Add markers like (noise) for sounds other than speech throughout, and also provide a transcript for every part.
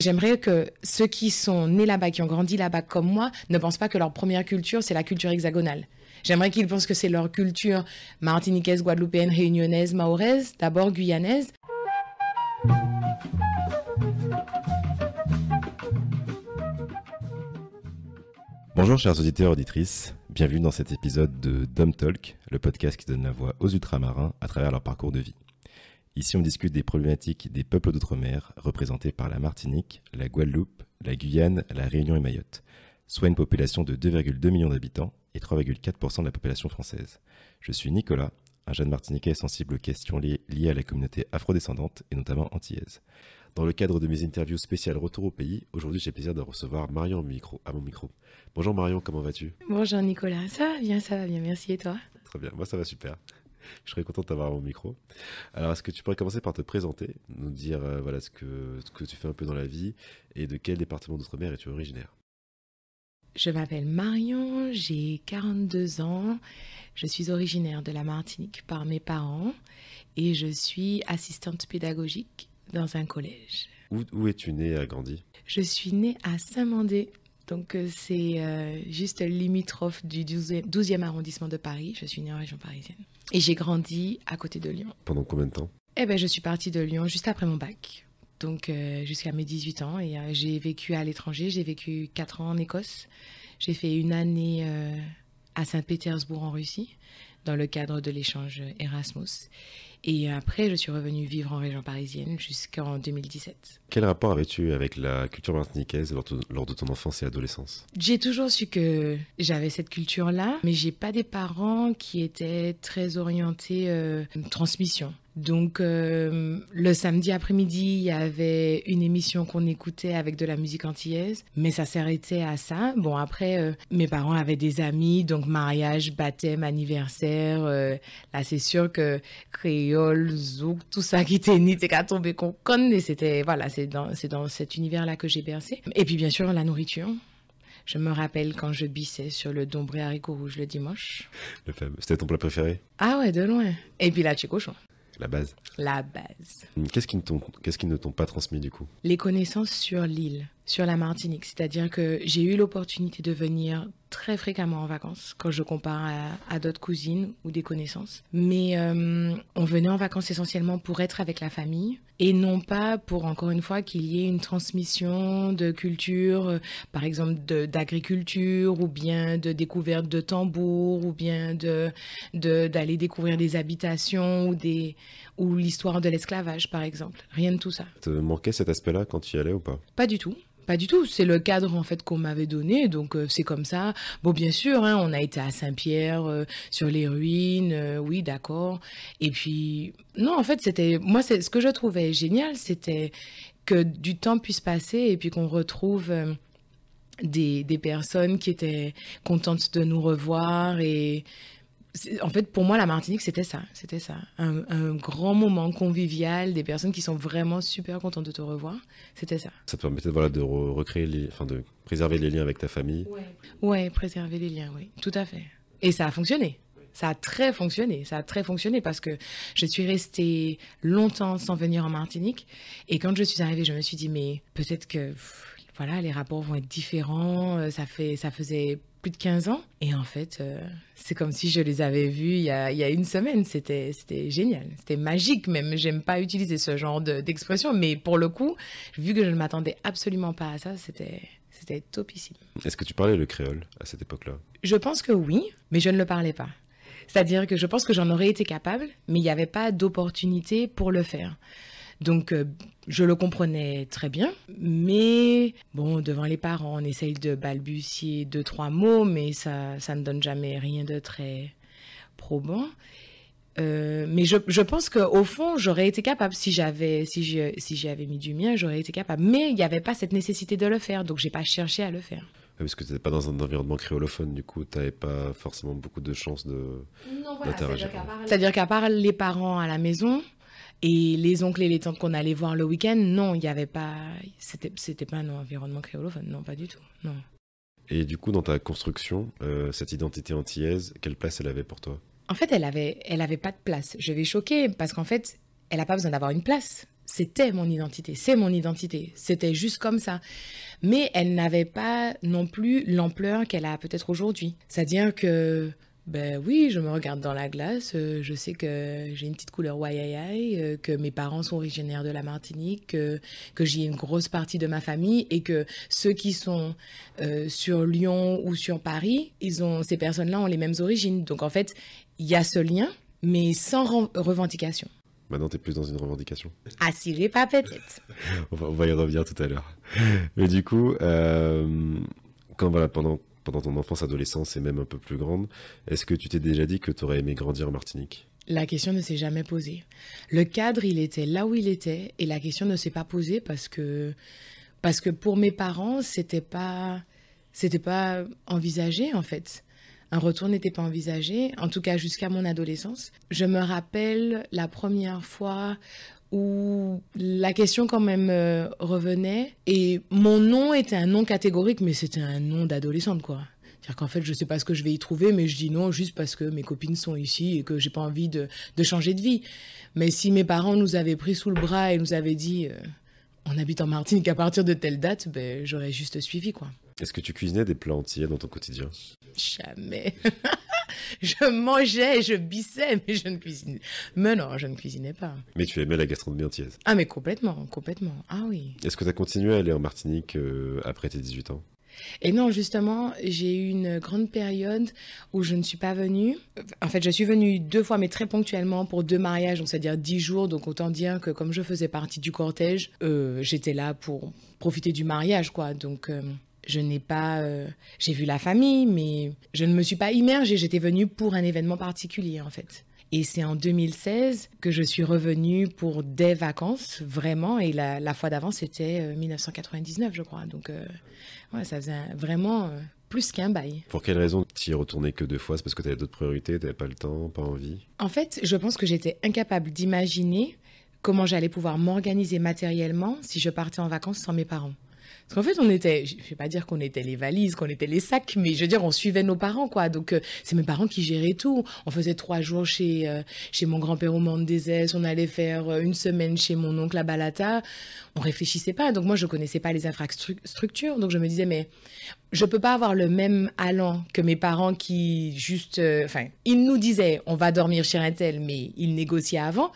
J'aimerais que ceux qui sont nés là-bas, qui ont grandi là-bas comme moi, ne pensent pas que leur première culture, c'est la culture hexagonale. J'aimerais qu'ils pensent que c'est leur culture martiniquaise, guadeloupéenne, réunionnaise, mahoraise, d'abord guyanaise. Bonjour chers auditeurs et auditrices, bienvenue dans cet épisode de Dom Talk, le podcast qui donne la voix aux ultramarins à travers leur parcours de vie. Ici on discute des problématiques des peuples d'outre-mer représentés par la Martinique, la Guadeloupe, la Guyane, la Réunion et Mayotte, soit une population de 2,2 millions d'habitants et 3,4% de la population française. Je suis Nicolas, un jeune martiniquais sensible aux questions liées à la communauté afrodescendante et notamment antillaise. Dans le cadre de mes interviews spéciales Retour au pays, aujourd'hui j'ai le plaisir de recevoir Marion micro, à mon micro. Bonjour Marion, comment vas-tu? Bonjour Nicolas, ça va bien, ça va bien, merci et toi? Très bien, moi ça va super. (laughs) Je serais content d'avoir mon micro. Alors, est-ce que tu pourrais commencer par te présenter, nous dire euh, voilà ce que, ce que tu fais un peu dans la vie et de quel département d'outre-mer es-tu originaire? Je m'appelle Marion, j'ai 42 ans, je suis originaire de la Martinique par mes parents et je suis assistante pédagogique dans un collège. Où, où es-tu née et grandi Je suis née à Saint-Mandé, donc euh, c'est euh, juste limitrophe du 12e, 12e, arrondissement de Paris. Je suis née en région parisienne. Et j'ai grandi à côté de Lyon. Pendant combien de temps? Eh ben, je suis partie de Lyon juste après mon bac. Donc euh, jusqu'à mes 18 ans. Et euh, j'ai vécu à l'étranger. J'ai vécu 4 ans en Écosse. J'ai fait une année euh, à Saint-Pétersbourg en Russie dans le cadre de l'échange Erasmus. Et après, je suis revenue vivre en région parisienne jusqu'en 2017. Quel rapport avais-tu avec la culture martiniquaise lors de, lors de ton enfance et adolescence? J'ai toujours su que j'avais cette culture-là, mais j'ai pas des parents qui étaient très orientés euh, transmission. Donc euh, le samedi après-midi, il y avait une émission qu'on écoutait avec de la musique antillaise, mais ça s'arrêtait à ça. Bon après, euh, mes parents avaient des amis, donc mariage, baptême, anniversaire. Euh, là, c'est sûr que créole, zouk, tout ça qui était ni qu'à tomber qu'on connaît. C'était voilà, c'est dans c'est dans cet univers-là que j'ai bercé. Et puis bien sûr la nourriture. Je me rappelle quand je bissais sur le dombré haricot rouge le dimanche. Le fameux. C'était ton plat préféré? Ah ouais, de loin. Et puis la cochon. La base. La base. Qu'est-ce qui, qui ne t'ont pas transmis du coup? Les connaissances sur l'île, sur la Martinique. C'est-à-dire que j'ai eu l'opportunité de venir très fréquemment en vacances quand je compare à, à d'autres cousines ou des connaissances. Mais euh, on venait en vacances essentiellement pour être avec la famille et non pas pour, encore une fois, qu'il y ait une transmission de culture, euh, par exemple d'agriculture ou bien de découverte de tambours ou bien de d'aller de, découvrir des habitations ou, des, ou l'histoire de l'esclavage, par exemple. Rien de tout ça. Te manquait cet aspect-là quand tu y allais ou pas? Pas du tout. Pas du tout, c'est le cadre en fait qu'on m'avait donné, donc euh, c'est comme ça. Bon, bien sûr, hein, on a été à Saint-Pierre, euh, sur les ruines, euh, oui, d'accord. Et puis, non, en fait, c'était, moi, c'est ce que je trouvais génial, c'était que du temps puisse passer et puis qu'on retrouve des, des personnes qui étaient contentes de nous revoir et en fait, pour moi, la Martinique, c'était ça. C'était ça. Un, un, grand moment convivial, des personnes qui sont vraiment super contentes de te revoir. C'était ça. Ça te permettait voilà, de re recréer, les, enfin, de préserver les liens avec ta famille. Ouais. ouais, préserver les liens, oui. Tout à fait. Et ça a fonctionné. Ça a très fonctionné. Ça a très fonctionné parce que je suis restée longtemps sans venir en Martinique. Et quand je suis arrivée, je me suis dit, mais peut-être que, voilà, les rapports vont être différents. Ça fait, ça faisait plus de 15 ans. Et en fait, euh, c'est comme si je les avais vus il y a, il y a une semaine. C'était, c'était génial. C'était magique même. J'aime pas utiliser ce genre de, d'expression, mais pour le coup, vu que je ne m'attendais absolument pas à ça, c'était, c'était topissime. Est-ce que tu parlais le créole à cette époque-là? Je pense que oui, mais je ne le parlais pas. C'est-à-dire que je pense que j'en aurais été capable, mais il n'y avait pas d'opportunité pour le faire. Donc, euh, je le comprenais très bien, mais bon, devant les parents, on essaye de balbutier deux, trois mots, mais ça, ça ne donne jamais rien de très probant. Euh, mais je, je pense qu'au fond, j'aurais été capable, si j'avais si je, si j'avais mis du mien, j'aurais été capable. Mais il n'y avait pas cette nécessité de le faire, donc j'ai pas cherché à le faire. Parce que tu n'étais pas dans un environnement créolophone, du coup, tu n'avais pas forcément beaucoup de chances de, d'interagir. C'est-à-dire qu'à part les parents à la maison, et les oncles et les tantes qu'on allait voir le week-end, non, il n'y avait pas. C'était, c'était pas un environnement créolophone, non, pas du tout, non. Et du coup, dans ta construction, euh, cette identité antillaise, quelle place elle avait pour toi? En fait, elle avait, elle avait pas de place. Je vais choquer parce qu'en fait, elle n'a pas besoin d'avoir une place. c'était mon identité, c'est mon identité. C'était juste comme ça. Mais elle n'avait pas non plus l'ampleur qu'elle a peut-être aujourd'hui. C'est-à-dire que ben oui, je me regarde dans la glace, euh, je sais que j'ai une petite couleur waiaïaï, euh, que mes parents sont originaires de la Martinique, que, que j'ai une grosse partie de ma famille et que ceux qui sont euh, sur Lyon ou sur Paris, ils ont, ces personnes-là ont les mêmes origines. Donc en fait, il y a ce lien, mais sans revendication. Maintenant, tu es plus dans une revendication? Ah, si j'ai pas peut-être. (laughs) on, va, on, va, y revenir tout à l'heure. Mais du coup, quand voilà, pendant pendant ton enfance, adolescence et même un peu plus grande, est-ce que tu t'es déjà dit que tu aurais aimé grandir en Martinique? La question ne s'est jamais posée. Le cadre, il était là où il était et la question ne s'est pas posée parce que parce que pour mes parents, c'était pas c'était pas envisagé en fait. Un retour n'était pas envisagé, en tout cas jusqu'à mon adolescence. Je me rappelle la première fois où la question quand même euh, revenait et mon nom était un nom catégorique mais c'était un nom d'adolescente quoi. C'est-à-dire qu'en fait je sais pas ce que je vais y trouver mais je dis non juste parce que mes copines sont ici et que j'ai pas envie de, changer de vie. Mais si mes parents nous avaient pris sous le bras et nous avaient dit euh, on habite en Martinique à partir de telle date, ben j'aurais juste suivi quoi. Est-ce que tu cuisinais des plats entiers dans ton quotidien? Jamais. (laughs) je mangeais, je bissais, mais je ne cuisinais. Mais non, je ne cuisinais pas. Mais tu aimais la gastronomie entière Ah, mais complètement, complètement. Ah oui. Est-ce que tu as continué à aller en Martinique euh, après tes 18 ans? Et non, justement, j'ai eu une grande période où je ne suis pas venue. En fait, je suis venue deux fois, mais très ponctuellement pour deux mariages, donc c'est-à-dire dix jours. Donc autant dire que comme je faisais partie du cortège, euh, j'étais là pour profiter du mariage, quoi. Donc euh, je n'ai pas, euh, j'ai vu la famille, mais je ne me suis pas immergée. J'étais venue pour un événement particulier, en fait. Et c'est en 2016 que je suis revenue pour des vacances, vraiment. Et la, fois d'avant, c'était 1999, euh, je crois. Donc, euh, ouais, ça faisait vraiment plus qu'un bail. Pour quelle raison tu y es retournée que deux fois? C'est parce que tu avais d'autres priorités, tu n'avais pas le temps, pas envie? En fait, je pense que j'étais incapable d'imaginer comment j'allais pouvoir m'organiser matériellement si je partais en vacances sans mes parents. Parce qu'en fait, on était, je vais pas dire qu'on était les valises, qu'on était les sacs, mais je veux dire, on suivait nos parents, quoi. Donc, euh, c'est mes parents qui géraient tout. On faisait trois jours chez, euh, chez mon grand-père au Mont des on allait faire euh, une semaine chez mon oncle à Balata. On réfléchissait pas. Donc, moi, je connaissais pas les infrastructures. Donc, je me disais, mais je peux pas avoir le même allant que mes parents qui juste, enfin, ils nous disaient, on va dormir chez un tel, mais ils négociaient avant.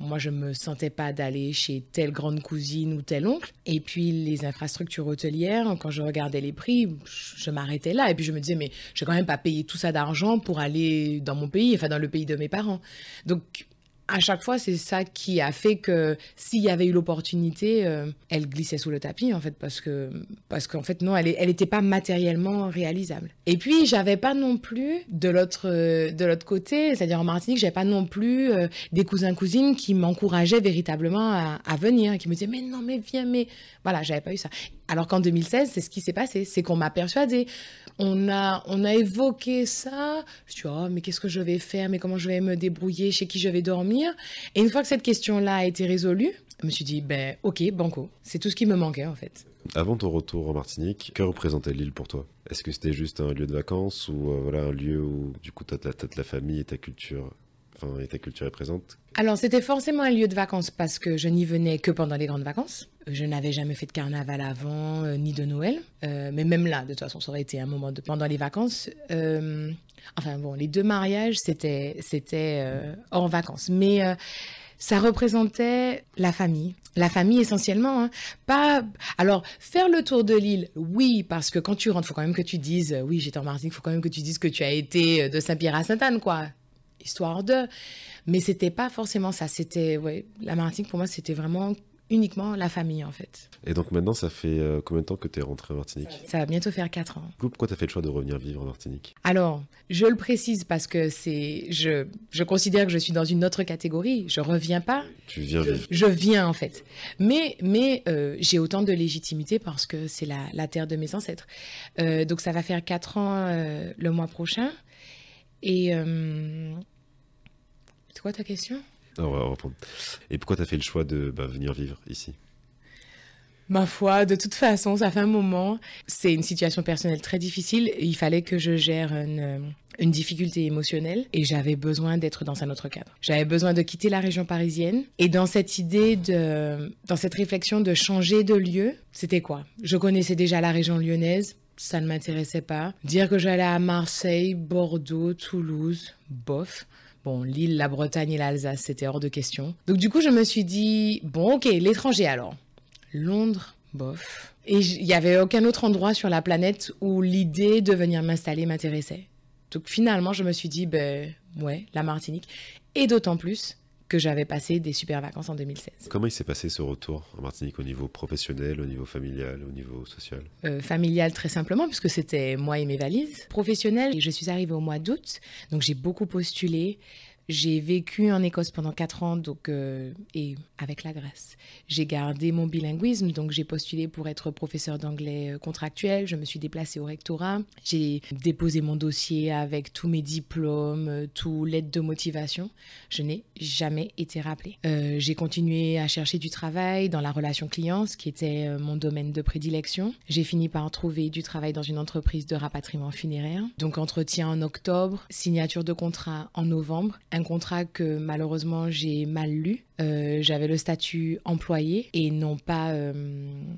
Moi, je me sentais pas d'aller chez telle grande cousine ou tel oncle. Et puis, les infrastructures hôtelières, quand je regardais les prix, je m'arrêtais là. Et puis, je me disais, mais je vais quand même pas payer tout ça d'argent pour aller dans mon pays, enfin, dans le pays de mes parents. Donc, à chaque fois, c'est ça qui a fait que s'il y avait eu l'opportunité, euh, elle glissait sous le tapis en fait parce que parce qu'en fait non, elle elle était pas matériellement réalisable. Et puis j'avais pas non plus de l'autre de l'autre côté, c'est-à-dire en Martinique, j'avais pas non plus euh, des cousins cousines qui m'encourageaient véritablement à, à, venir, qui me disaient mais non mais viens mais voilà, j'avais pas eu ça. Alors qu'en 2016, c'est ce qui s'est passé, c'est qu'on m'a persuadé. On a, on a évoqué ça. Je suis oh, mais qu'est-ce que je vais faire? Mais comment je vais me débrouiller? Chez qui je vais dormir? Et une fois que cette question-là a été résolue, je me suis dit, ben ok, banco. C'est tout ce qui me manquait en fait. Avant ton retour en Martinique, que représentait l'île pour toi? Est-ce que c'était juste un lieu de vacances ou euh, voilà un lieu où du coup tu as, as, la famille et ta culture? Enfin, et ta culture est présente Alors c'était forcément un lieu de vacances parce que je n'y venais que pendant les grandes vacances. Je n'avais jamais fait de carnaval avant, euh, ni de Noël. Euh, mais même là, de toute façon, ça aurait été un moment de, pendant les vacances. Euh, enfin bon, les deux mariages, c'était hors vacances. Mais ça représentait la famille. La famille essentiellement, hein. pas. Alors faire le tour de l'île, oui, parce que quand tu rentres, faut quand même que tu dises, oui, j'étais en Martinique, faut quand même que tu dises que tu as été de Saint-Pierre à Sainte-Anne, quoi, histoire de. Mais c'était pas forcément ça. C'était, ouais, la Martinique pour moi, c'était vraiment uniquement la famille en fait. Et donc maintenant, ça fait euh, combien de temps que tu es rentré en Martinique? Ça va bientôt faire 4 ans. Pourquoi tu as fait le choix de revenir vivre en Martinique? Alors, je le précise parce que c'est je, je considère que je suis dans une autre catégorie. Je reviens pas. Tu viens vivre. Je viens en fait. Mais, mais euh, j'ai autant de légitimité parce que c'est la, la, terre de mes ancêtres. Euh, donc ça va faire 4 ans le mois prochain. Et quoi ta question? On va reprendre. Et pourquoi tu as fait le choix de bah, venir vivre ici? Ma foi, de toute façon, ça fait un moment. C'est une situation personnelle très difficile. Il fallait que je gère une, une difficulté émotionnelle et j'avais besoin d'être dans un autre cadre. J'avais besoin de quitter la région parisienne et dans cette idée de, dans cette réflexion de changer de lieu, c'était quoi? Je connaissais déjà la région lyonnaise, ça ne m'intéressait pas. Dire que j'allais à Marseille, Bordeaux, Toulouse, bof. Bon, Lille, la Bretagne et l'Alsace, c'était hors de question. Donc du coup, je me suis dit, bon, ok, l'étranger alors. Londres, bof. Et il n'y avait aucun autre endroit sur la planète où l'idée de venir m'installer m'intéressait. Donc finalement, je me suis dit, ben ouais, la Martinique. Et d'autant plus que j'avais passé des super vacances en 2016. Comment il s'est passé ce retour en Martinique au niveau professionnel, au niveau familial, au niveau social? Euh, Familial très simplement, puisque c'était moi et mes valises. Professionnel, je suis arrivée au mois d'août, donc j'ai beaucoup postulé. J'ai vécu en Écosse pendant quatre ans, donc euh, et avec la grâce, j'ai gardé mon bilinguisme, donc j'ai postulé pour être professeur d'anglais euh, contractuel. Je me suis déplacée au rectorat. J'ai déposé mon dossier avec tous mes diplômes, euh, tout l'aide de motivation. Je n'ai jamais été rappelée. j'ai continué à chercher du travail dans la relation client, ce qui était mon domaine de prédilection. J'ai fini par trouver du travail dans une entreprise de rapatriement funéraire. Donc entretien en octobre, signature de contrat en novembre un contrat que malheureusement j'ai mal lu. Euh, j'avais le statut employé et non pas. Euh,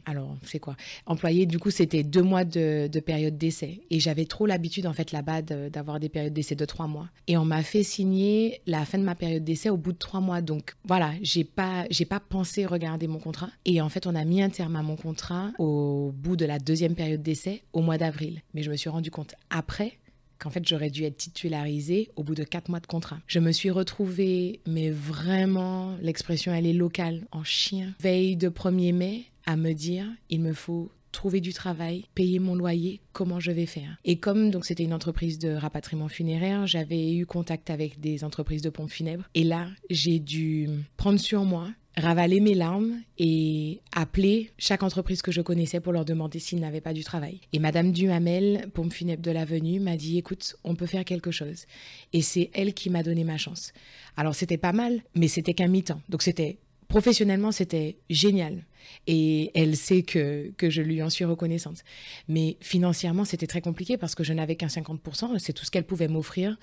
alors, c'est quoi? Employé, du coup, c'était deux mois de, période d'essai. Et j'avais trop l'habitude, en fait, là-bas, d'avoir des périodes d'essai de trois mois. Et on m'a fait signer la fin de ma période d'essai au bout de trois mois. Donc, voilà, j'ai pas, pas pensé regarder mon contrat. Et en fait, on a mis un terme à mon contrat au bout de la deuxième période d'essai, au mois d'avril. Mais je me suis rendu compte après qu'en fait j'aurais dû être titularisée au bout de quatre mois de contrat. Je me suis retrouvée, mais vraiment, l'expression elle est locale, en chien, veille de 1er mai, à me dire, il me faut trouver du travail, payer mon loyer, comment je vais faire? Et comme donc c'était une entreprise de rapatriement funéraire, j'avais eu contact avec des entreprises de pompes funèbres et là, j'ai dû prendre sur moi ravaler mes larmes et appeler chaque entreprise que je connaissais pour leur demander s'ils n'avaient pas du travail. Et Madame Duhamel, pompe funèbre de l'avenue, m'a dit écoute, on peut faire quelque chose. Et c'est elle qui m'a donné ma chance. Alors c'était pas mal, mais c'était qu'un mi-temps. Donc c'était professionnellement, c'était génial. Et elle sait que, que je lui en suis reconnaissante. Mais financièrement, c'était très compliqué parce que je n'avais qu'un 50%, c'est tout ce qu'elle pouvait m'offrir.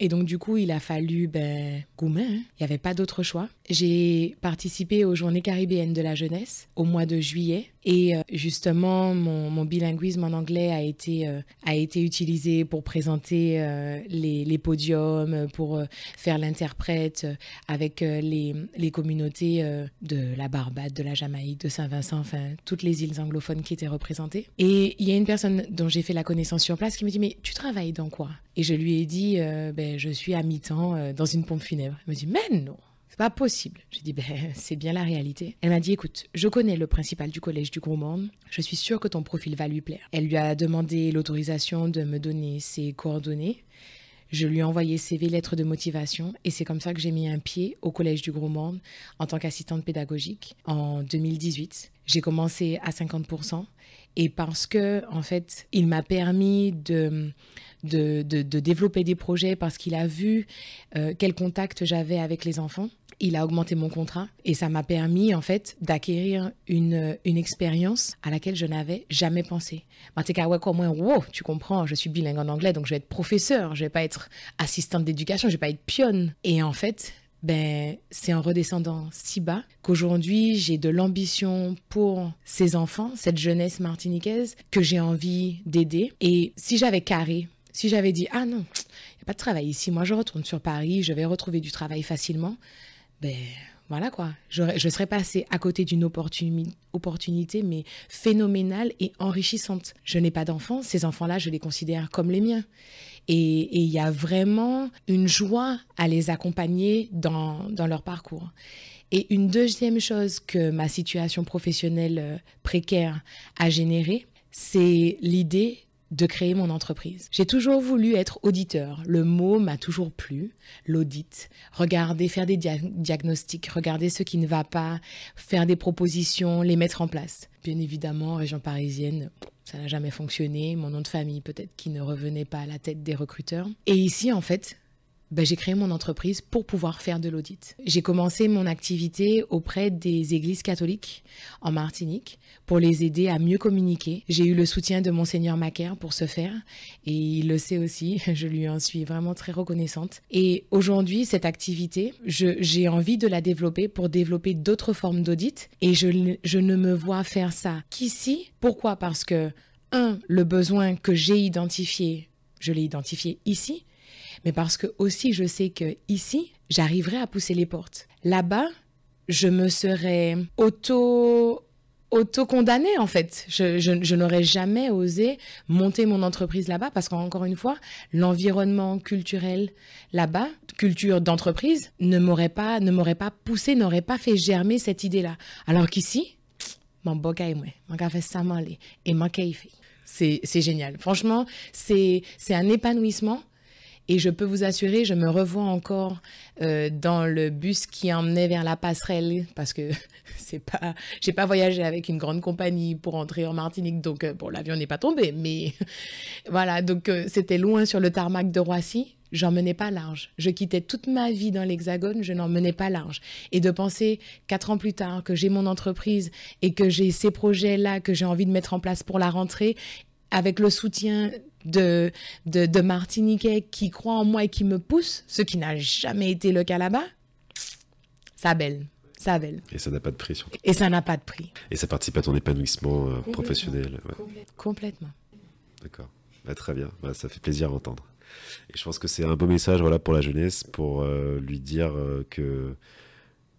Et donc, du coup, il a fallu, ben, gourmet, hein. il n'y avait pas d'autre choix. J'ai participé aux Journées caribéennes de la jeunesse au mois de juillet. Et euh, justement, mon, mon, bilinguisme en anglais a été, euh, a été utilisé pour présenter euh, les, les, podiums, pour faire l'interprète avec les, les communautés de la Barbade, de la Jamaïque de Saint-Vincent, enfin toutes les îles anglophones qui étaient représentées. Et il y a une personne dont j'ai fait la connaissance sur place qui me dit mais tu travailles dans quoi? Et je lui ai dit euh, ben je suis à mi-temps euh, dans une pompe funèbre. Elle me dit mais non. C'est pas possible. J'ai dit, ben, (laughs) c'est bien la réalité. Elle m'a dit, écoute, je connais le principal du collège du Gros Monde. Je suis sûre que ton profil va lui plaire. Elle lui a demandé l'autorisation de me donner ses coordonnées. Je lui ai envoyé CV, lettres de motivation, et c'est comme ça que j'ai mis un pied au Collège du Gros Monde en tant qu'assistante pédagogique en 2018. J'ai commencé à 50%, et parce que, en fait, il m'a permis de, de, développer des projets, parce qu'il a vu euh, quel contact j'avais avec les enfants il a augmenté mon contrat et ça m'a permis en fait d'acquérir une, une expérience à laquelle je n'avais jamais pensé. moins, wow, tu comprends, je suis bilingue en anglais donc je vais être professeur, je vais pas être assistante d'éducation, je vais pas être pionne. Et en fait, ben, c'est en redescendant si bas qu'aujourd'hui j'ai de l'ambition pour ces enfants, cette jeunesse martiniquaise que j'ai envie d'aider. Et si j'avais carré, si j'avais dit ah non, il n'y a pas de travail ici, moi je retourne sur Paris, je vais retrouver du travail facilement, ben voilà quoi, je, serais passée à côté d'une opportunité, mais phénoménale et enrichissante. Je n'ai pas d'enfants, ces enfants-là, je les considère comme les miens. Et il y a vraiment une joie à les accompagner dans, dans leur parcours. Et une deuxième chose que ma situation professionnelle euh, précaire a généré, c'est l'idée de créer mon entreprise. J'ai toujours voulu être auditeur. Le mot m'a toujours plu, l'audit. Regarder, faire des diagnostics, regarder ce qui ne va pas, faire des propositions, les mettre en place. Bien évidemment, région parisienne, ça n'a jamais fonctionné. Mon nom de famille, peut-être qui ne revenait pas à la tête des recruteurs. Et ici, en fait, ben, j'ai créé mon entreprise pour pouvoir faire de l'audit. J'ai commencé mon activité auprès des églises catholiques en Martinique pour les aider à mieux communiquer. J'ai eu le soutien de monseigneur Macaire pour ce faire et il le sait aussi. (laughs) Je lui en suis vraiment très reconnaissante. Et aujourd'hui, cette activité, j'ai envie de la développer pour développer d'autres formes d'audit et je, je ne me vois faire ça qu'ici. Pourquoi? Parce que, un, le besoin que j'ai identifié, je l'ai identifié ici mais parce que aussi je sais que ici, j'arriverai à pousser les portes. Là-bas, je me serais auto auto-condamnée en fait. Je, n'aurais jamais osé monter mon entreprise là-bas parce qu'encore une fois, l'environnement culturel là-bas, culture d'entreprise, ne m'aurait pas, ne m'aurait pas poussé, n'aurait pas fait germer cette idée-là. Alors qu'ici, mon bogaï moi, mon fait ça et mon C'est, c'est génial. Franchement, c'est un épanouissement et je peux vous assurer, je me revois encore euh, dans le bus qui emmenait vers la passerelle parce que (laughs) c'est pas, j'ai pas voyagé avec une grande compagnie pour entrer en Martinique, donc euh, bon, l'avion n'est pas tombé, mais (laughs) voilà, donc euh, c'était loin sur le tarmac de Roissy. J'en menais pas large. Je quittais toute ma vie dans l'Hexagone, je n'en menais pas large. Et de penser quatre ans plus tard que j'ai mon entreprise et que j'ai ces projets-là que j'ai envie de mettre en place pour la rentrée, avec le soutien de, de, de Martiniquais qui croient en moi et qui me poussent, ce qui n'a jamais été le cas là-bas, ça belle. Ça belle. Et ça n'a pas de prix surtout. Et ça n'a pas de prix. Et ça participe à ton épanouissement euh, professionnel. Complètement. D'accord. Bah, très bien. Bah, ça fait plaisir à entendre. Et je pense que c'est un beau message voilà, pour la jeunesse, pour euh, lui dire euh, que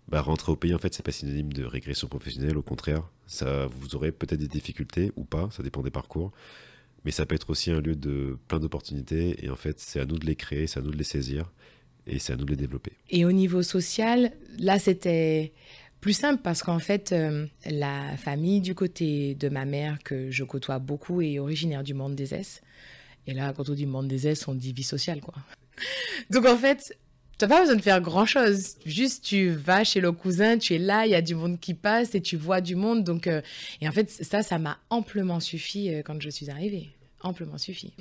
bah, rentrer au pays, en fait, c'est pas synonyme de régression professionnelle. Au contraire, ça, vous aurez peut-être des difficultés ou pas, ça dépend des parcours mais ça peut être aussi un lieu de plein d'opportunités. Et en fait, c'est à nous de les créer, c'est à nous de les saisir et c'est à nous de les développer. Et au niveau social, là, c'était plus simple parce qu'en fait, euh, la famille du côté de ma mère, que je côtoie beaucoup, est originaire du monde des S. Et là, quand on dit monde des S, on dit vie sociale, quoi. (laughs) Donc en fait, tu n'as pas besoin de faire grand chose. Juste, tu vas chez le cousin, tu es là, il y a du monde qui passe et tu vois du monde. Donc, euh, et en fait, ça, ça m'a amplement suffi euh, quand je suis arrivée amplement suffi.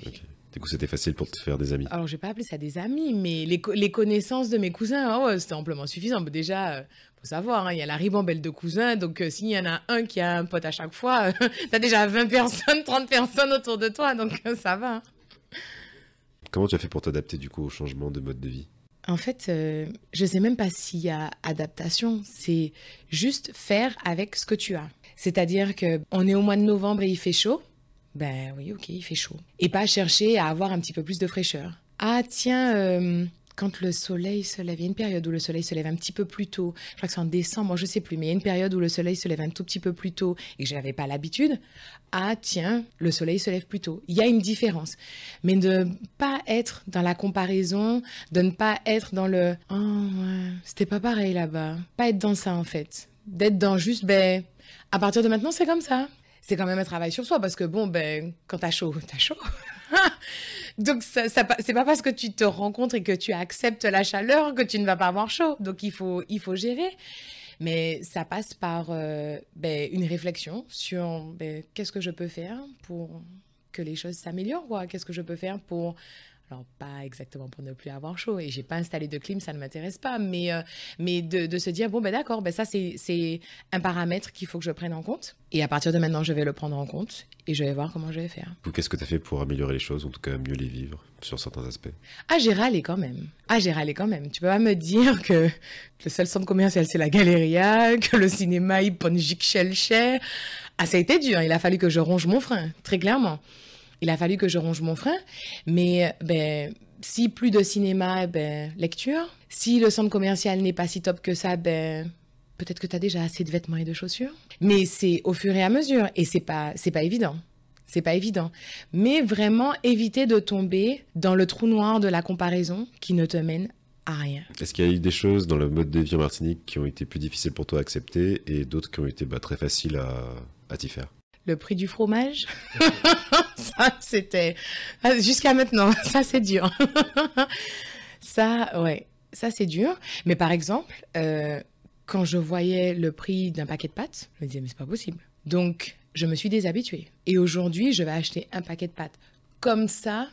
Du coup, c'était facile pour te faire des amis. Alors, je vais pas appeler ça des amis, mais les, les connaissances de mes cousins, oh, c'était amplement suffisant. Déjà, euh, faut savoir, hein, il y a la ribambelle de cousins, donc euh, s'il y en a un qui a un pote à chaque fois, (laughs) tu as déjà 20 personnes, 30 personnes autour de toi, donc euh, ça va. Hein. Comment tu as fait pour t'adapter du coup au changement de mode de vie? En fait, je sais même pas s'il y a adaptation, c'est juste faire avec ce que tu as. C'est-à-dire que on est au mois de novembre et il fait chaud. Ben oui, ok, il fait chaud. Et pas chercher à avoir un petit peu plus de fraîcheur. Ah tiens, euh, quand le soleil se lève, il y a une période où le soleil se lève un petit peu plus tôt. Je crois que c'est en décembre, je sais plus, mais il y a une période où le soleil se lève un tout petit peu plus tôt et que je n'avais pas l'habitude. Ah tiens, le soleil se lève plus tôt. Il y a une différence. Mais de ne pas être dans la comparaison, de ne pas être dans le « Oh c'était pas pareil là-bas ». Pas être dans ça en fait. D'être dans juste « Ben, à partir de maintenant, c'est comme ça » c'est quand même un travail sur soi parce que bon, ben, quand t'as chaud, t'as chaud. (laughs) Donc, ça, ça c'est pas parce que tu te rencontres et que tu acceptes la chaleur que tu ne vas pas avoir chaud. Donc, il faut, il faut gérer. Mais ça passe par euh, ben, une réflexion sur ben, qu'est-ce que je peux faire pour que les choses s'améliorent. Qu'est-ce que je peux faire pour alors, pas exactement pour ne plus avoir chaud, et j'ai pas installé de clim, ça ne m'intéresse pas, mais, euh, mais de, se dire, bon, ben d'accord, ben ça, c'est un paramètre qu'il faut que je prenne en compte. Et à partir de maintenant, je vais le prendre en compte, et je vais voir comment je vais faire. Qu'est-ce que tu as fait pour améliorer les choses, en tout cas mieux les vivre sur certains aspects? Ah, j'ai râlé quand même. Ah, j'ai râlé quand même. Tu peux pas me dire que le seul centre commercial, c'est la Galeria, que le cinéma, il cher. Ah, ça a été dur. Il a fallu que je ronge mon frein, très clairement il a fallu que je ronge mon frein. Mais ben, si plus de cinéma, ben, lecture. Si le centre commercial n'est pas si top que ça, ben, peut-être que tu as déjà assez de vêtements et de chaussures. Mais c'est au fur et à mesure et c'est pas c'est pas évident. C'est pas évident. Mais vraiment éviter de tomber dans le trou noir de la comparaison qui ne te mène à rien. Est-ce qu'il y a eu des choses dans le mode de vie en Martinique qui ont été plus difficiles pour toi à accepter et d'autres qui ont été bah, très faciles à t'y faire? Le prix du fromage. (laughs) ça, c'était. Ah, jusqu'à maintenant, (laughs) ça, c'est dur. (laughs) ça, ouais, ça, c'est dur. Mais par exemple, euh, quand je voyais le prix d'un paquet de pâtes, je me disais, mais c'est pas possible. Donc, je me suis déshabituée. Et aujourd'hui, je vais acheter un paquet de pâtes comme ça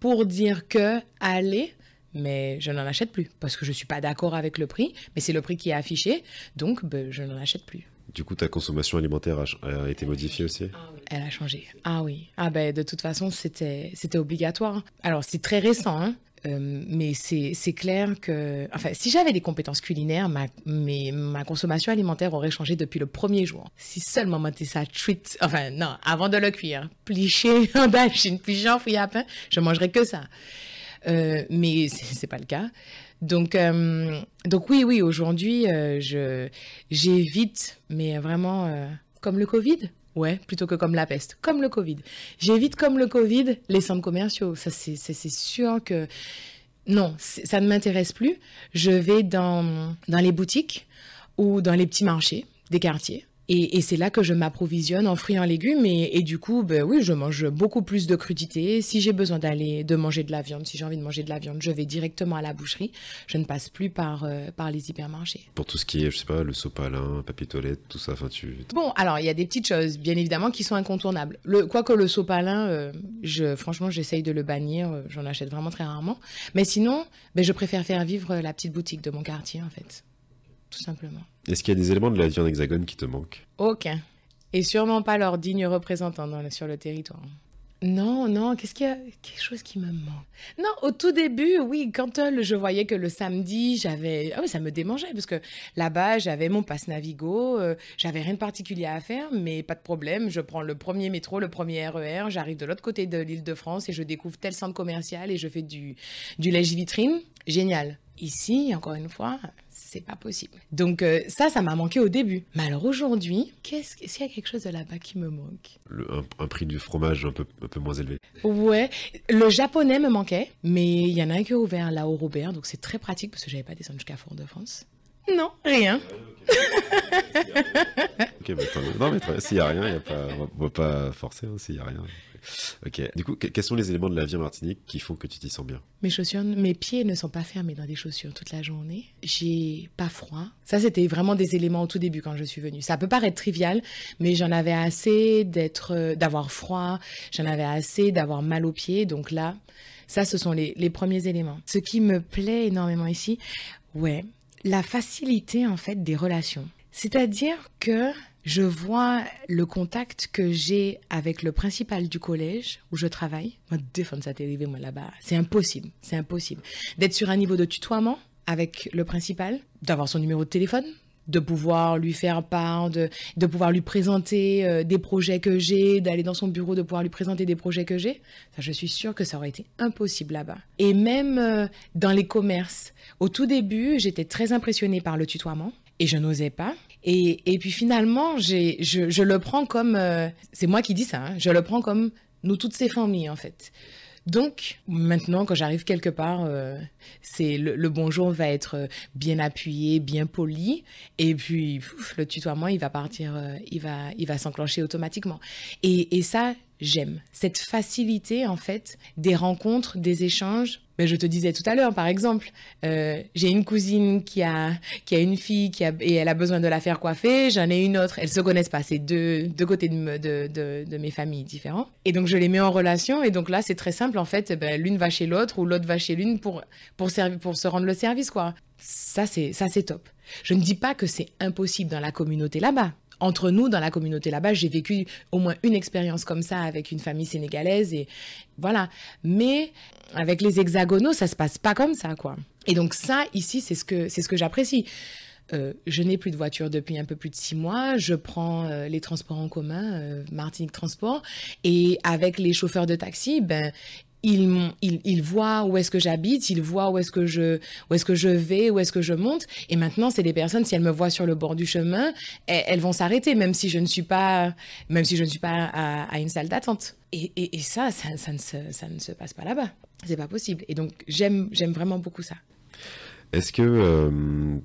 pour dire que, allez, mais je n'en achète plus parce que je suis pas d'accord avec le prix, mais c'est le prix qui est affiché, donc ben, je n'en achète plus. Du coup, ta consommation alimentaire a, été modifiée aussi? Elle a changé. Ah oui. Ah ben de toute façon, c'était obligatoire. Alors c'est très récent, hein, euh, mais c'est clair que, enfin, si j'avais des compétences culinaires, ma, mais, ma consommation alimentaire aurait changé depuis le premier jour. Si seulement moi, ça treat, enfin, non, avant de le cuire, pliché (laughs) en dachine, pliché en pain, je mangerais que ça. Euh, mais c'est pas le cas. Donc, euh, donc oui, oui, aujourd'hui, je j'évite, mais vraiment comme le Covid? Ouais, plutôt que comme la peste, comme le Covid. J'évite comme le Covid les centres commerciaux. Ça, c'est sûr que non, ça ne m'intéresse plus. Je vais dans, dans les boutiques ou dans les petits marchés des quartiers et, c'est là que je m'approvisionne en fruits et en légumes. Et, du coup, ben oui, je mange beaucoup plus de crudités. Si j'ai besoin d'aller de manger de la viande, si j'ai envie de manger de la viande, je vais directement à la boucherie. Je ne passe plus par, euh, par les hypermarchés. Pour tout ce qui est, je sais pas, le sopalin, papier toilette, tout ça, enfin tu. Bon, alors il y a des petites choses, bien évidemment, qui sont incontournables. Le, quoique le sopalin, euh, je, franchement, j'essaye de le bannir. Euh, j'en achète vraiment très rarement. Mais sinon, ben, je préfère faire vivre la petite boutique de mon quartier, en fait tout simplement. Est-ce qu'il y a des éléments de la vie en hexagone qui te manquent? Aucun. Et sûrement pas leur digne représentant sur le territoire. Non, non, qu'est-ce qu'il y a? Quelque chose qui me manque. Non, au tout début, oui, quand euh, je voyais que le samedi, j'avais... Ah oui, ça me démangeait, parce que là-bas, j'avais mon passe Navigo, euh, j'avais rien de particulier à faire, mais pas de problème, je prends le premier métro, le premier RER, e j'arrive de l'autre côté de l'île de France et je découvre tel centre commercial et je fais du, du lèche-vitrine. Génial. Ici, encore une fois, c'est pas possible. Donc euh, ça, ça m'a manqué au début. Mais alors aujourd'hui, qu'est-ce qu'il y a quelque chose de là-bas qui me manque? Un, prix du fromage un peu, un peu moins élevé. Ouais, le japonais me manquait, mais il y en a un qui a ouvert là au Robert, donc c'est très pratique parce que j'avais pas descendu jusqu'à Fort-de-France. Non, (laughs) rien. ok, mais non, mais s'il n'y a rien, y a pas, on va pas forcer hein, s'il n'y a rien. Ok. Du coup, quels sont les éléments de la vie en Martinique qui font que tu t'y sens bien? Mes chaussures, mes pieds ne sont pas fermés dans des chaussures toute la journée. J'ai pas froid. Ça, c'était vraiment des éléments au tout début quand je suis venue. Ça peut paraître trivial, mais j'en avais assez d'être, euh, d'avoir froid. J'en avais assez d'avoir mal aux pieds. Donc là, ça, ce sont les, les premiers éléments. Ce qui me plaît énormément ici, ouais, la facilité en fait des relations. C'est-à-dire que je vois le contact que j'ai avec le principal du collège où je travaille. Moi, défendre ça arrivé, moi, là-bas. C'est impossible. C'est impossible. D'être sur un niveau de tutoiement avec le principal, d'avoir son numéro de téléphone, de pouvoir lui faire part, de, pouvoir lui présenter euh, des projets que j'ai, d'aller dans son bureau, de pouvoir lui présenter des projets que j'ai. Je suis sûre que ça aurait été impossible là-bas. Et même euh, dans les commerces, au tout début, j'étais très impressionnée par le tutoiement et je n'osais pas. Et, puis finalement, je, le prends comme, euh, c'est moi qui dis ça, hein, je le prends comme nous toutes ces familles en fait. Donc maintenant, quand j'arrive quelque part, euh, c'est le, bonjour va être euh, bien appuyé, bien poli, et puis le tutoiement, il va partir, il va, il va s'enclencher automatiquement. Et ça, j'aime cette facilité en fait des rencontres, des échanges. Mais je te disais tout à l'heure, par exemple, euh, j'ai une cousine qui a qui a une fille qui a et elle a besoin de la faire coiffer. J'en ai une autre, elles se connaissent pas, c'est deux deux côtés de, de, de, mes familles différents. Et donc je les mets en relation. Et donc là, c'est très simple en fait. Ben, l'une va chez l'autre ou l'autre va chez l'une pour pour pour se rendre le service quoi. Ça c'est ça c'est top. Je ne dis pas que c'est impossible dans la communauté là-bas entre nous, dans la communauté là-bas, j'ai vécu au moins une expérience comme ça avec une famille sénégalaise et voilà. Mais avec les hexagonaux, ça se passe pas comme ça, quoi. Et donc ça, ici, c'est ce que c'est ce que j'apprécie. Euh, je n'ai plus de voiture depuis un peu plus de six mois. Je prends euh, les transports en commun, euh, Martinique Transport, et avec les chauffeurs de taxi, ben il, il, il voit où est-ce que j'habite, il voit où est-ce que je vais, où est-ce que je monte. Et maintenant, c'est des personnes si elles me voient sur le bord du chemin, elles, vont s'arrêter, même si je ne suis pas même si je ne suis pas à, une salle d'attente. Et, ça, ça, ne se, passe pas là-bas. C'est pas possible. Et donc j'aime j'aime vraiment beaucoup ça. Est-ce que euh,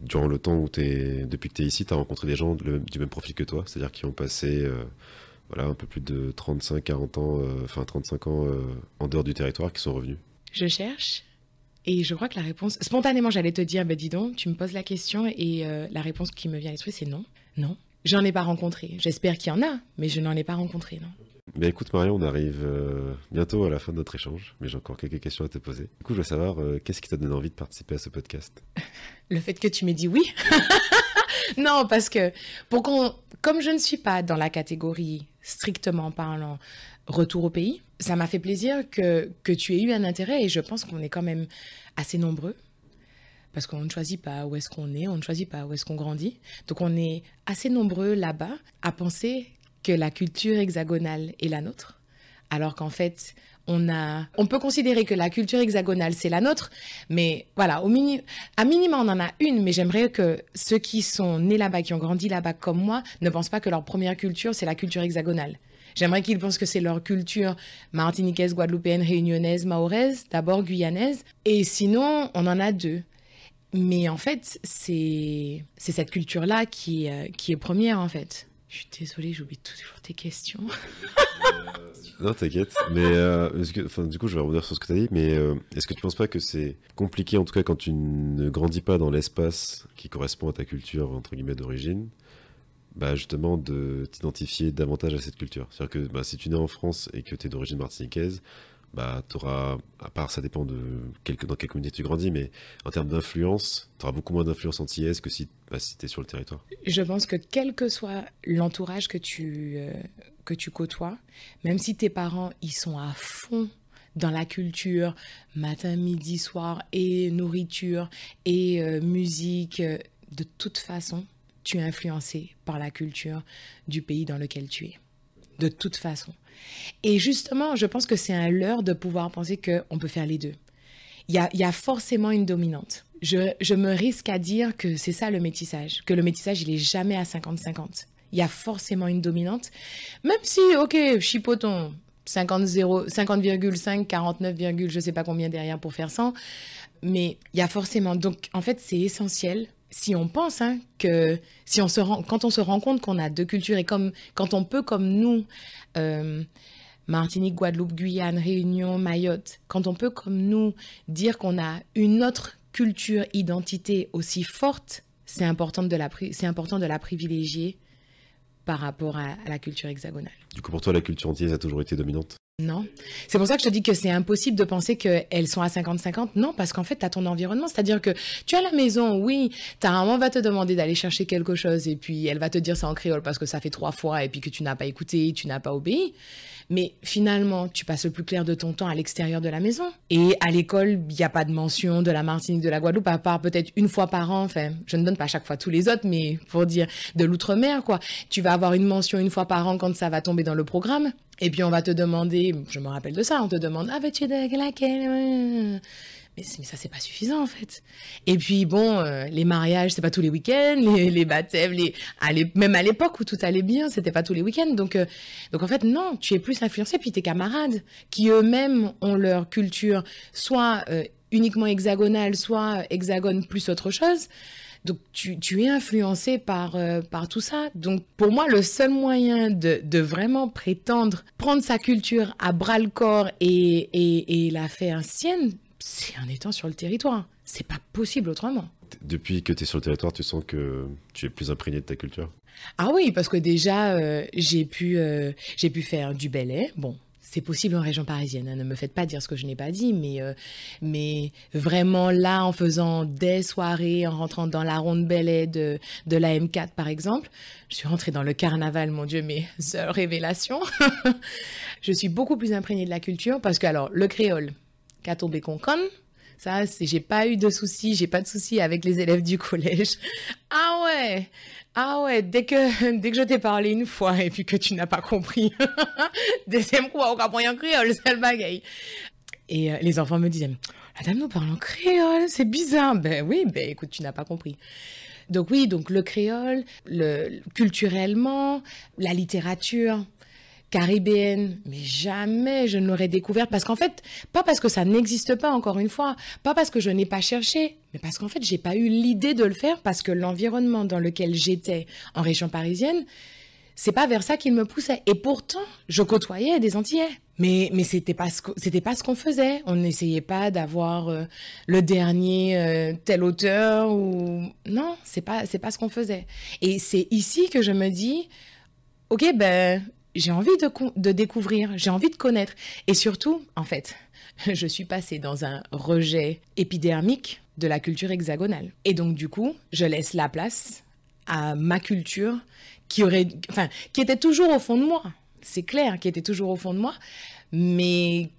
durant le temps où tu es depuis que tu es ici, tu as rencontré des gens du même profil que toi, c'est-à-dire qui ont passé euh, voilà, un peu plus de 35, 40 ans, euh, enfin 35 ans euh, en dehors du territoire qui sont revenus Je cherche. Et je crois que la réponse, spontanément, j'allais te dire, bah, dis donc, tu me poses la question et euh, la réponse qui me vient à l'esprit, c'est non. Non. J'en ai pas rencontré. J'espère qu'il y en a, mais je n'en ai pas rencontré, non. Mais écoute Marion, on arrive euh, bientôt à la fin de notre échange, mais j'ai encore quelques questions à te poser. Du coup, je veux savoir, euh, qu'est-ce qui t'a donné envie de participer à ce podcast? (laughs) Le fait que tu m'aies dit oui. (laughs) (laughs) non, parce que pour qu'on, comme je ne suis pas dans la catégorie strictement parlant retour au pays, ça m'a fait plaisir que, que tu aies eu un intérêt et je pense qu'on est quand même assez nombreux parce qu'on ne choisit pas où est-ce qu'on est, on ne choisit pas où est-ce qu'on grandit. Donc on est assez nombreux là-bas à penser que la culture hexagonale est la nôtre, alors qu'en fait, on peut considérer que la culture hexagonale c'est la nôtre, mais voilà, au à minima on en a une, mais j'aimerais que ceux qui sont nés là-bas, qui ont grandi là-bas comme moi, ne pensent pas que leur première culture c'est la culture hexagonale. J'aimerais qu'ils pensent que c'est leur culture martiniquaise, guadeloupéenne, réunionnaise, mahoraise, d'abord guyanaise, et sinon on en a deux. Mais en fait, c'est c'est cette culture-là qui, euh, qui est première en fait. Je suis désolée, j'oublie toujours tes questions. (laughs) non, t'inquiète. Mais euh, que, du coup, je vais revenir sur ce que tu as dit. Mais euh, est-ce que tu penses pas que c'est compliqué, en tout cas, quand tu ne grandis pas dans l'espace qui correspond à ta culture entre guillemets d'origine, bah, justement de t'identifier davantage à cette culture? C'est-à-dire que bah, si tu nais en France et que tu es d'origine martiniquaise, bah, tu auras, à part ça dépend de dans quelle communauté tu grandis, mais en termes d'influence, tu auras beaucoup moins d'influence anti-est que si, bah, tu es sur le territoire. Je pense que quel que soit l'entourage que, tu euh, que tu côtoies, même si tes parents ils sont à fond dans la culture, matin, midi, soir, et nourriture, et euh, musique, euh, de toute façon, tu es influencé par la culture du pays dans lequel tu es. De toute façon. Et justement, je pense que c'est un leurre de pouvoir penser qu'on peut faire les deux. Il y a, forcément une dominante. Je, me risque à dire que c'est ça le métissage, que le métissage, il est jamais à 50-50. Il y a forcément une dominante, même si, ok, chipoton, 50,5, 50, 49, je sais pas combien derrière pour faire 100, mais il y a forcément. Donc, en fait, c'est essentiel si on pense hein, que si on se rend, quand on se rend compte qu'on a deux cultures et comme quand on peut comme nous euh, Martinique, Guadeloupe, Guyane, Réunion, Mayotte, quand on peut comme nous dire qu'on a une autre culture, identité aussi forte, c'est important de la c'est important de la privilégier par rapport à, à la culture hexagonale. Du coup, pour toi, la culture antillaise a toujours été dominante? Non. C'est pour ça que je te dis que c'est impossible de penser qu'elles sont à 50-50. Non, parce qu'en fait, tu as ton environnement. C'est-à-dire que tu as la maison, oui, ta maman va te demander d'aller chercher quelque chose et puis elle va te dire ça en créole parce que ça fait trois fois et puis que tu n'as pas écouté, tu n'as pas obéi. Mais finalement, tu passes le plus clair de ton temps à l'extérieur de la maison. Et à l'école, il n'y a pas de mention de la Martinique, de la Guadeloupe, à part peut-être une fois par an. Enfin, je ne donne pas chaque fois tous les autres, mais pour dire de l'outre-mer, quoi. Tu vas avoir une mention une fois par an quand ça va tomber dans le programme. Et puis on va te demander, je me rappelle de ça, on te demande, ah, veux-tu de laquelle mais, mais, ça, c'est pas suffisant, en fait. Et puis, bon, euh, les mariages, c'est pas tous les week-ends, les, les baptêmes, les, même à l'époque où tout allait bien, c'était pas tous les week-ends. Donc, euh, donc, en fait, non, tu es plus influencé. Puis tes camarades, qui eux-mêmes ont leur culture, soit euh, uniquement hexagonale, soit hexagone plus autre chose. Donc, tu, tu es influencé par, euh, par tout ça. Donc, pour moi, le seul moyen de, de vraiment prétendre prendre sa culture à bras le corps et, et, et la faire sienne, c'est en étant sur le territoire. C'est pas possible autrement. Depuis que tu es sur le territoire, tu sens que tu es plus imprégné de ta culture? Ah oui, parce que déjà, euh, j'ai pu, euh, j'ai pu faire du ballet. Bon, c'est possible en région parisienne. Hein. Ne me faites pas dire ce que je n'ai pas dit, mais, euh, mais vraiment là, en faisant des soirées, en rentrant dans la ronde bellet de, de la M4 par exemple, je suis rentrée dans le carnaval, mon Dieu, mes (laughs) seules révélations. (laughs) je suis beaucoup plus imprégnée de la culture parce que, alors, le créole, tombé concon, ça, j'ai pas eu de soucis, j'ai pas de soucis avec les élèves du collège. (laughs) Ah ouais, ah ouais, dès que, (laughs) dès que je t'ai parlé une fois et puis que tu n'as pas compris, (laughs) deuxième fois, on comprend en créole, c'est le bagaille. Et euh, les enfants me disaient, la dame nous parle en créole, c'est bizarre. Ben oui, ben écoute, tu n'as pas compris. Donc oui, donc le créole, le, culturellement, la littérature, caribéenne, mais jamais je ne l'aurais découvert parce qu'en fait, pas parce que ça n'existe pas encore une fois, pas parce que je n'ai pas cherché, mais parce qu'en fait, j'ai pas eu l'idée de le faire parce que l'environnement dans lequel j'étais en région parisienne, c'est pas vers ça qu'il me poussait. Et pourtant, je côtoyais des Antillais. Mais, mais c'était pas ce c'était pas ce qu'on faisait. On n'essayait pas d'avoir euh, le dernier euh, tel auteur ou non, c'est pas c'est pas ce qu'on faisait. Et c'est ici que je me dis, ok ben j'ai envie de, découvrir, j'ai envie de connaître. Et surtout, en fait, (laughs) je suis passée dans un rejet épidermique de la culture hexagonale. Et donc, du coup, je laisse la place à ma culture qui aurait, enfin, qui était toujours au fond de moi. C'est clair, qui était toujours au fond de moi, mais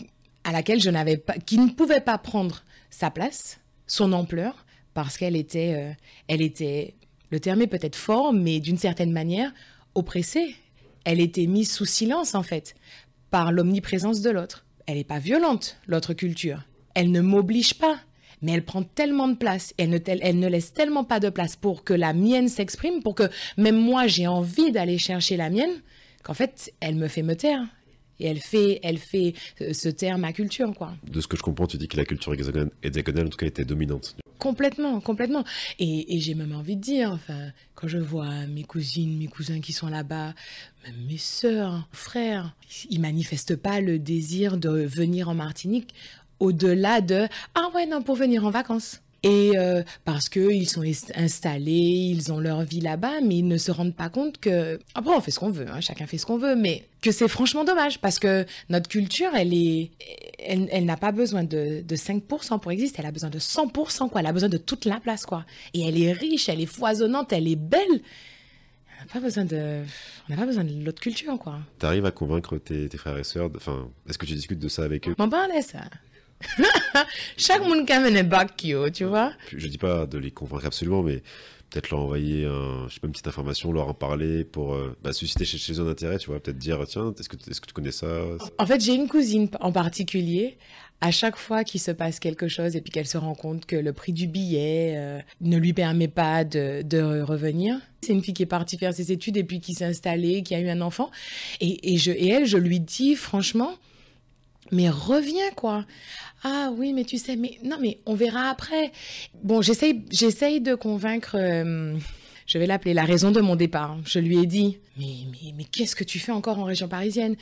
à laquelle je n'avais pas, qui ne pouvait pas prendre sa place, son ampleur, parce qu'elle était, euh, elle était, le terme est peut-être fort, mais d'une certaine manière oppressée. Elle était mise sous silence en fait par l'omniprésence de l'autre. Elle n'est pas violente, l'autre culture. Elle ne m'oblige pas, mais elle prend tellement de place, elle ne, laisse tellement pas de place pour que la mienne s'exprime, pour que même moi j'ai envie d'aller chercher la mienne, qu'en fait elle me fait me taire. Et elle fait, elle fait se taire ma culture, quoi. De ce que je comprends, tu dis que la culture hexagonale, en tout cas, était dominante. Complètement, complètement. Et, et j'ai même envie de dire, enfin, quand je vois mes cousines, mes cousins qui sont là-bas, même mes sœurs, frères, ils manifestent pas le désir de venir en Martinique au-delà de ah ouais non pour venir en vacances. Et euh, parce qu'ils sont installés, ils ont leur vie là-bas, mais ils ne se rendent pas compte que... Après, on fait ce qu'on veut, hein, chacun fait ce qu'on veut, mais que c'est franchement dommage, parce que notre culture, elle est... Elle, n'a pas besoin de, de 5% pour exister, elle a besoin de 100%, quoi. Elle a besoin de toute la place, quoi. Et elle est riche, elle est foisonnante, elle est belle. On n'a pas besoin de... On n'a pas besoin de l'autre culture, quoi. T'arrives à convaincre tes, tes frères et sœurs, enfin, est-ce que tu discutes de ça avec eux? M'en parle, ça. (laughs) Chaque monde qui amène un bac, tu vois. Je dis pas de les convaincre absolument, mais peut-être leur envoyer un, je sais pas, une petite information, leur en parler pour euh, bah, susciter chez, eux un intérêt, tu vois. Peut-être dire, tiens, est-ce que, est-ce que tu connais ça? En fait, j'ai une cousine en particulier. À chaque fois qu'il se passe quelque chose et puis qu'elle se rend compte que le prix du billet euh, ne lui permet pas de, de revenir, c'est une fille qui est partie faire ses études et puis qui s'est installée, qui a eu un enfant. Et, et, je, et elle, je lui dis franchement, mais reviens quoi. Ah oui, mais tu sais, mais non, mais on verra après. Bon, j'essaye, j'essaye de convaincre. Euh, je vais l'appeler la raison de mon départ. Je lui ai dit, mais mais mais qu'est-ce que tu fais encore en région parisienne?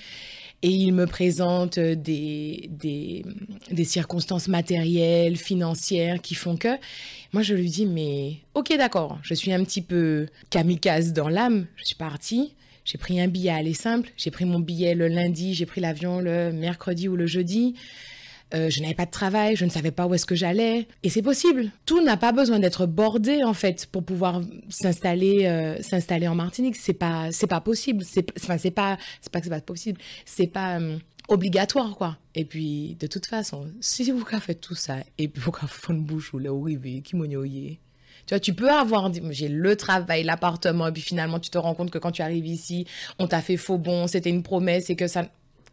Et il me présente des des des circonstances matérielles, financières qui font que. Moi, je lui dis, mais ok, d'accord. Je suis un petit peu kamikaze dans l'âme. Je suis partie. J'ai pris un billet à aller simple. J'ai pris mon billet le lundi, j'ai pris l'avion le mercredi ou le jeudi. Euh, je n'avais pas de travail, je ne savais pas où est-ce que j'allais. Et c'est possible. Tout n'a pas besoin d'être bordé en fait pour pouvoir s'installer, euh, s'installer en Martinique. C'est pas, c'est pas possible. C'est, enfin, c'est pas, c'est pas que c'est pas possible. C'est pas euh, obligatoire quoi. Et puis de toute façon, si vous faites tout ça et puis vous faites une bouche ou là où qui m'oignoyez. Tu vois, tu peux avoir, j'ai le travail, l'appartement, et puis finalement, tu te rends compte que quand tu arrives ici, on t'a fait faux bon, c'était une promesse et que ça.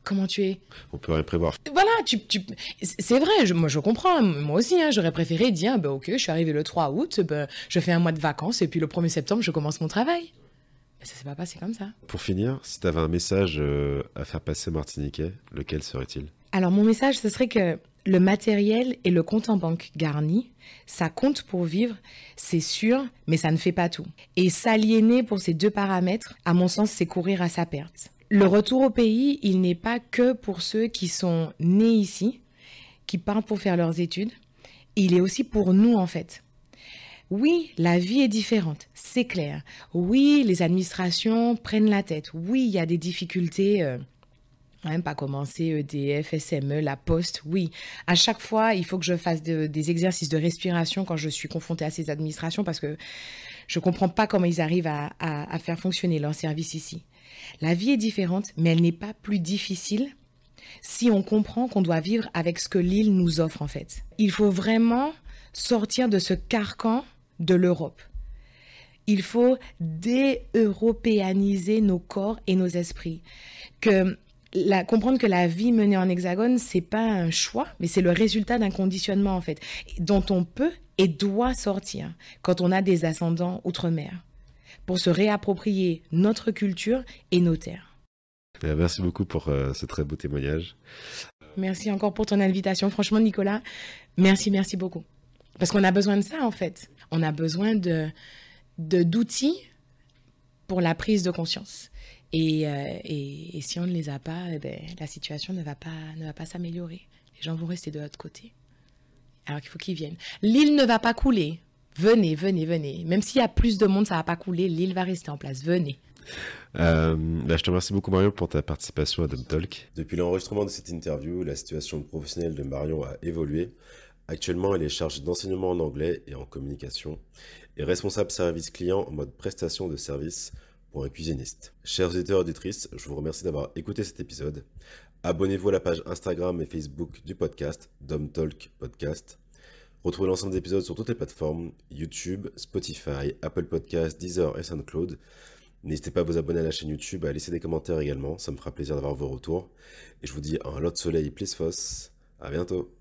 Comment tu es? On peut rien prévoir. Voilà, tu, tu... c'est vrai, moi je comprends. Moi aussi, hein, j'aurais préféré dire, bah, ok, je suis arrivé le 3 août, bah, je fais un mois de vacances et puis le 1er septembre, je commence mon travail. Mais ça s'est pas passé comme ça. Pour finir, si tu avais un message euh, à faire passer Martiniquais, lequel serait-il? Alors mon message, ce serait que le matériel et le compte en banque garni, ça compte pour vivre, c'est sûr, mais ça ne fait pas tout. Et s'aliéner pour ces deux paramètres, à mon sens, c'est courir à sa perte. Le retour au pays, il n'est pas que pour ceux qui sont nés ici, qui partent pour faire leurs études, il est aussi pour nous en fait. Oui, la vie est différente, c'est clair. Oui, les administrations prennent la tête. Oui, il y a des difficultés. Euh, même pas commencer EDF, SME, la poste, oui. À chaque fois, il faut que je fasse des exercices de respiration quand je suis confrontée à ces administrations parce que je comprends pas comment ils arrivent à, à faire fonctionner leur service ici. La vie est différente, mais elle n'est pas plus difficile si on comprend qu'on doit vivre avec ce que l'île nous offre en fait. Il faut vraiment sortir de ce carcan de l'Europe. Il faut dé-européaniser nos corps et nos esprits. Que comprendre que la vie menée en hexagone, c'est pas un choix, mais c'est le résultat d'un conditionnement en fait, dont on peut et doit sortir quand on a des ascendants outre-mer, pour se réapproprier notre culture et nos terres. Eh merci beaucoup pour euh, ce très beau témoignage. Merci encore pour ton invitation. Franchement, Nicolas, merci, merci beaucoup. Parce qu'on a besoin de ça, en fait. On a besoin de d'outils pour la prise de conscience. Euh, et, et, si on ne les a pas, eh ben, la situation ne va pas, ne va pas s'améliorer. Les gens vont rester de l'autre côté. Alors qu'il faut qu'ils viennent. L'île ne va pas couler. Venez, venez, venez. Même s'il y a plus de monde, ça va pas couler. L'île va rester en place. Venez. Euh, bah, je te remercie beaucoup Marion pour ta participation à Dom Talk. Depuis l'enregistrement de cette interview, la situation professionnelle de Marion a évolué. Actuellement, elle est chargée d'enseignement en anglais et en communication et responsable service client en mode prestation de service pour cuisiniste. Chers auditeurs et auditrices, je vous remercie d'avoir écouté cet épisode. Abonnez-vous à la page Instagram et Facebook du podcast, Dom Talk Podcast. Retrouvez l'ensemble des épisodes sur toutes les plateformes YouTube, Spotify, Apple Podcasts, Deezer et SoundCloud. N'hésitez pas à vous abonner à la chaîne YouTube, à laisser des commentaires également, ça me fera plaisir d'avoir vos retours. Et je vous dis un lot de soleil, please foss. À bientôt.